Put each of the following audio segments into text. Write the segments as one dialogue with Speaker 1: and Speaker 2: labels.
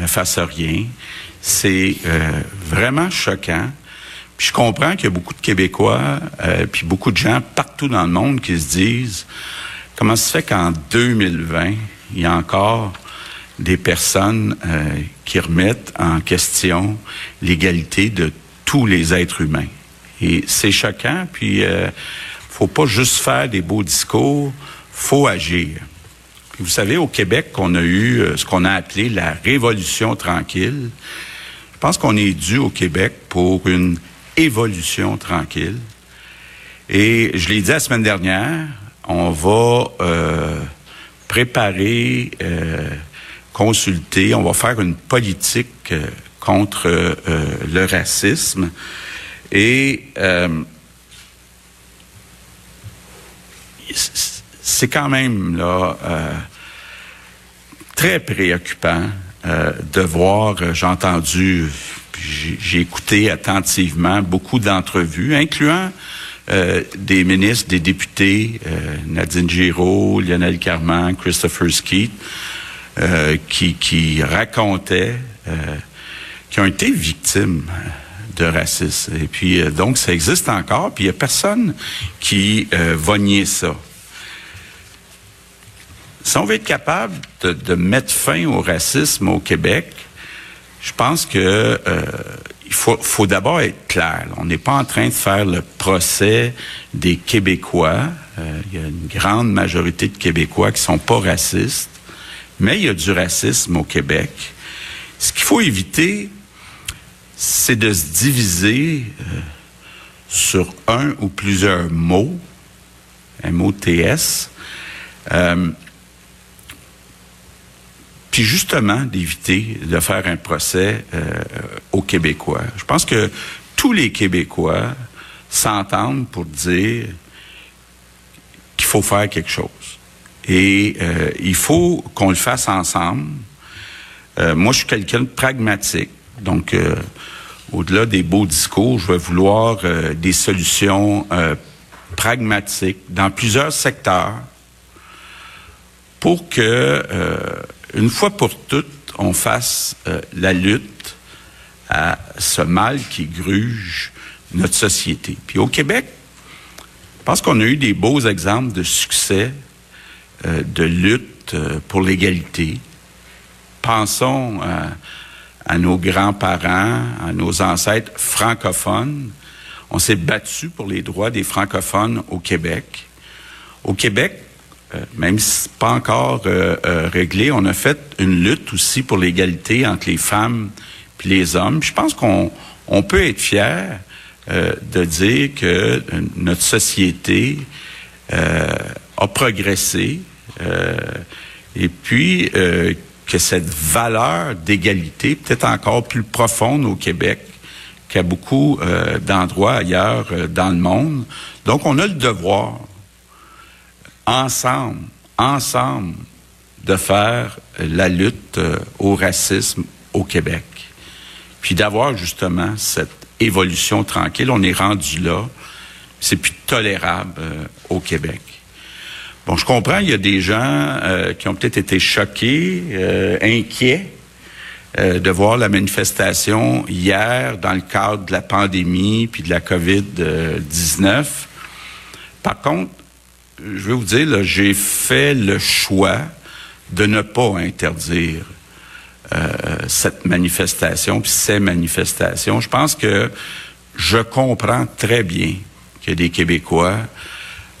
Speaker 1: ne fasse rien. C'est euh, vraiment choquant. Puis je comprends qu'il y a beaucoup de Québécois, euh, puis beaucoup de gens partout dans le monde qui se disent comment se fait qu'en 2020, il y a encore des personnes euh, qui remettent en question l'égalité de tous les êtres humains? Et c'est choquant, puis euh, faut pas juste faire des beaux discours, faut agir. Vous savez, au Québec, on a eu euh, ce qu'on a appelé la révolution tranquille. Je pense qu'on est dû au Québec pour une évolution tranquille. Et je l'ai dit la semaine dernière, on va euh, préparer, euh, consulter, on va faire une politique contre le racisme. Et c'est quand même là euh, très préoccupant euh, de voir. euh, J'ai entendu, j'ai écouté attentivement beaucoup d'entrevues, incluant des ministres, des députés, Nadine Giraud, Lionel Carman, Christopher Skeet, qui, qui racontaient, qui ont été victimes de racisme. Et puis, donc, ça existe encore, puis il n'y a personne qui va nier ça. Si on veut être capable de, mettre fin au racisme au Québec, je pense que euh, il faut, d'abord être clair. On n'est pas en train de faire le procès des Québécois. Euh, il y a une grande majorité de Québécois qui sont pas racistes, mais il y a du racisme au Québec. Ce qu'il faut éviter, c'est de se diviser euh, sur un ou plusieurs mots, M-O-T-S, euh, puis justement d'éviter de faire un procès euh, aux Québécois. Je pense que tous les Québécois s'entendent pour dire qu'il faut faire quelque chose. Et euh, il faut qu'on le fasse ensemble. Euh, moi, je suis quelqu'un de pragmatique. Donc, euh, au-delà des beaux discours, je vais vouloir euh, des solutions euh, pragmatiques dans plusieurs secteurs pour que, une fois pour toutes, on fasse euh, la lutte à ce mal qui gruge notre société. Puis au Québec, je pense qu'on a eu des beaux exemples de succès euh, de lutte euh, pour l'égalité. Pensons à, nos grands-parents, à nos ancêtres francophones. On s'est battu pour les droits des francophones au Québec. Au Québec, même si c'est pas encore euh, euh, réglé, on a fait une lutte aussi pour l'égalité entre les femmes et les hommes. Je pense qu'on on peut être fier euh, de dire que euh, notre société euh, a progressé euh, et puis euh, que cette valeur d'égalité peut-être encore plus profonde au Québec qu'à beaucoup euh, d'endroits ailleurs euh, dans le monde. Donc, on a le devoir ensemble, ensemble, de faire la lutte euh, au racisme au Québec. Puis d'avoir justement cette évolution tranquille. On est rendu là. C'est plus tolérable euh, au Québec. Bon, je comprends, il y a des gens euh, qui ont peut-être été choqués, inquiets de voir la manifestation hier dans le cadre de la pandémie puis de la COVID-19. Par contre, je vais vous dire, j'ai fait le choix de ne pas interdire euh, cette manifestation, puis ces manifestations. Je pense que je comprends très bien qu'il y a des Québécois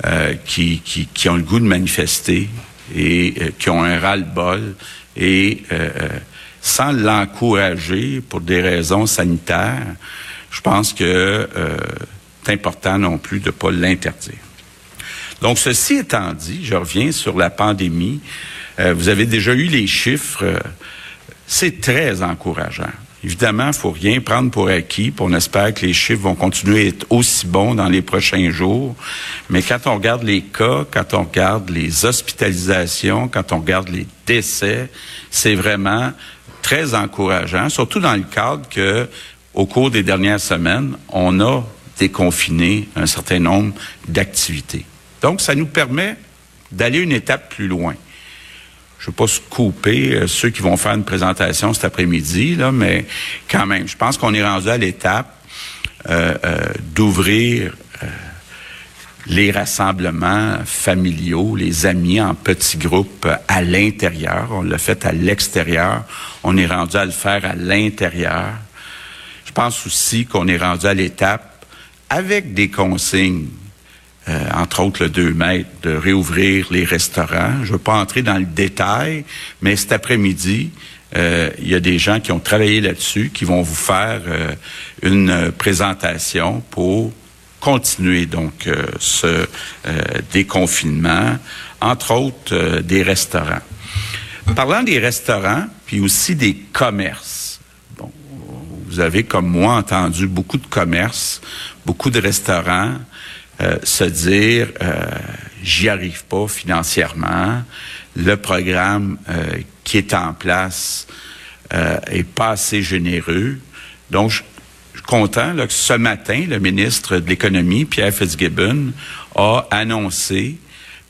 Speaker 1: euh, qui, qui, qui ont le goût de manifester et euh, qui ont un ras-le-bol et euh, sans l'encourager pour des raisons sanitaires, je pense que euh, c'est important non plus de ne pas l'interdire. Donc, ceci étant dit, je reviens sur la pandémie. Euh, vous avez déjà eu les chiffres. c'est très encourageant. Évidemment, il faut rien prendre pour acquis. puis on espère que les chiffres vont continuer à être aussi bons dans les prochains jours. Mais quand on regarde les cas, quand on regarde les hospitalisations, quand on regarde les décès, c'est vraiment très encourageant, surtout dans le cadre que, au cours des dernières semaines, on a déconfiné un certain nombre d'activités. Donc, ça nous permet d'aller une étape plus loin. je ne veux pas se couper ceux qui vont faire une présentation cet après-midi, là, mais quand même, je pense qu'on est rendu à l'étape d'ouvrir les rassemblements familiaux, les amis en petits groupes à l'intérieur. On l'a fait à l'extérieur. On est rendu à le faire à l'intérieur. Je pense aussi qu'on est rendu à l'étape avec des consignes, euh, entre autres le 2 mètres, de réouvrir les restaurants. Je ne veux pas entrer dans le détail, mais cet après-midi, euh, il y a des gens qui ont travaillé là-dessus, qui vont vous faire euh, une présentation pour continuer donc ce déconfinement, entre autres des restaurants. Parlant des restaurants, puis aussi des commerces. Vous avez comme moi entendu beaucoup de commerces, beaucoup de restaurants se dire j'y arrive pas financièrement, le programme qui est en place est pas assez généreux. Donc, je, content que ce matin, le ministre de l'Économie, Pierre Fitzgibbon, a annoncé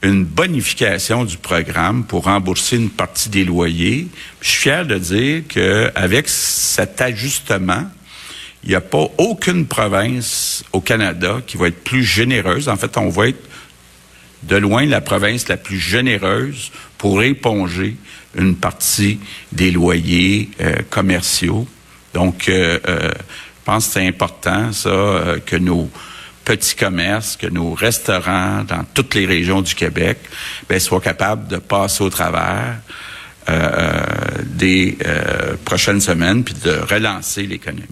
Speaker 1: une bonification du programme pour rembourser une partie des loyers. Je suis fier de dire qu'avec cet ajustement, il n'y a pas aucune province au Canada qui va être plus généreuse. En fait, on va être de loin la province la plus généreuse pour éponger une partie des loyers euh, commerciaux. Donc, euh, euh, je pense que c'est important, ça, euh, que nos petits commerces, que nos restaurants dans toutes les régions du Québec ben, soient capables de passer au travers euh, des prochaines semaines puis de relancer l'économie.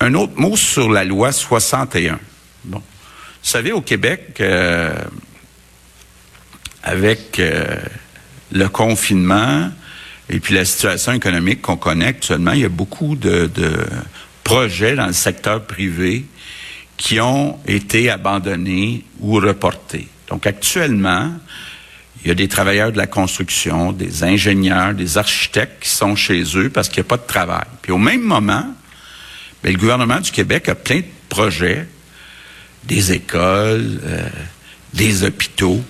Speaker 1: Un autre mot sur la loi 61. Bon. Vous savez, au Québec, avec le confinement, et puis la situation économique qu'on connaît actuellement, il y a beaucoup de, projets dans le secteur privé qui ont été abandonnés ou reportés. Donc actuellement, il y a des travailleurs de la construction, des ingénieurs, des architectes qui sont chez eux parce qu'il n'y a pas de travail. Puis au même moment, bien, le gouvernement du Québec a plein de projets, des écoles, euh, des hôpitaux,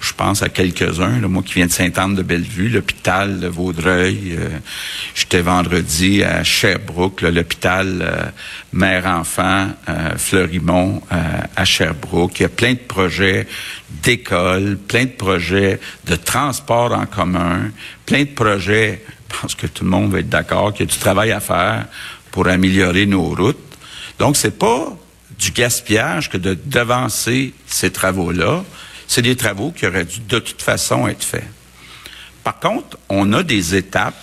Speaker 1: je, pense à quelques-uns, moi qui viens de Sainte-Anne-de-Bellevue, l'hôpital de Vaudreuil. Euh, j'étais vendredi à Sherbrooke, l'hôpital euh, mère-enfant Fleurimont à Sherbrooke. Il y a plein de projets d'école, plein de projets de transport en commun, plein de projets, je pense que tout le monde va être d'accord, qu'il y a du travail à faire pour améliorer nos routes. Donc, c'est pas du gaspillage que de devancer ces travaux-là. C'est des travaux qui auraient dû de toute façon être faits. Par contre, on a des étapes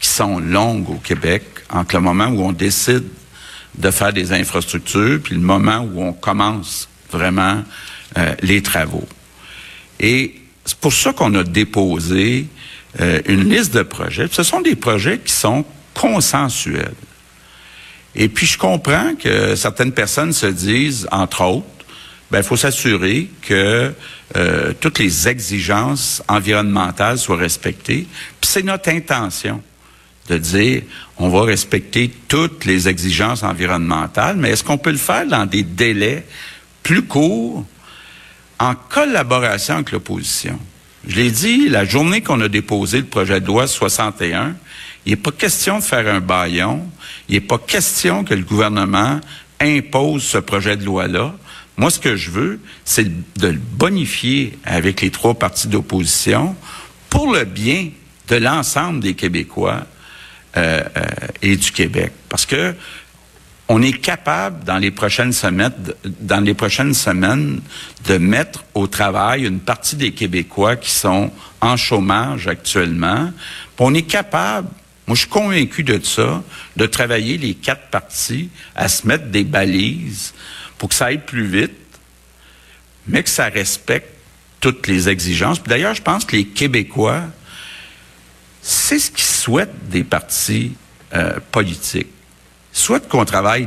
Speaker 1: qui sont longues au Québec entre le moment où on décide de faire des infrastructures puis le moment où on commence vraiment euh, les travaux. Et c'est pour ça qu'on a déposé euh, une liste de projets. Ce sont des projets qui sont consensuels. Et puis, je comprends que certaines personnes se disent, entre autres, ben, il faut s'assurer que euh, toutes les exigences environnementales soient respectées. Puis c'est notre intention de dire, on va respecter toutes les exigences environnementales, mais est-ce qu'on peut le faire dans des délais plus courts, en collaboration avec l'opposition? Je l'ai dit, la journée qu'on a déposé le projet de loi 61, il n'est pas question de faire un baillon. Il n'est pas question que le gouvernement impose ce projet de loi-là. Moi, ce que je veux, c'est de le bonifier avec les trois partis d'opposition pour le bien de l'ensemble des Québécois euh, euh, et du Québec. Parce que on est capable dans les prochaines semaines, dans les prochaines semaines, de mettre au travail une partie des Québécois qui sont en chômage actuellement. on est capable moi, je suis convaincu de ça, de travailler les quatre parties à se mettre des balises pour que ça aille plus vite, mais que ça respecte toutes les exigences. D'ailleurs, je pense que les Québécois, c'est ce qu'ils souhaitent des partis euh, politiques. Ils souhaitent qu'on travaille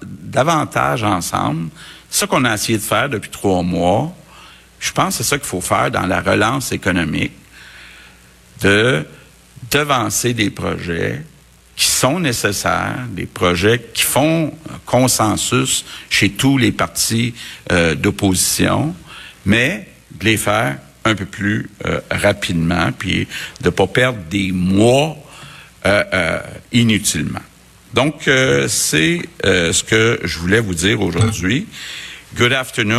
Speaker 1: davantage ensemble. C'est ça qu'on a essayé de faire depuis trois mois. Je pense que c'est ça qu'il faut faire dans la relance économique, de devancer des projets qui sont nécessaires, des projets qui font consensus chez tous les partis euh, d'opposition, mais de les faire un peu plus euh, rapidement, puis de pas perdre des mois euh, euh, inutilement. Donc, c'est ce que je voulais vous dire aujourd'hui. Good afternoon.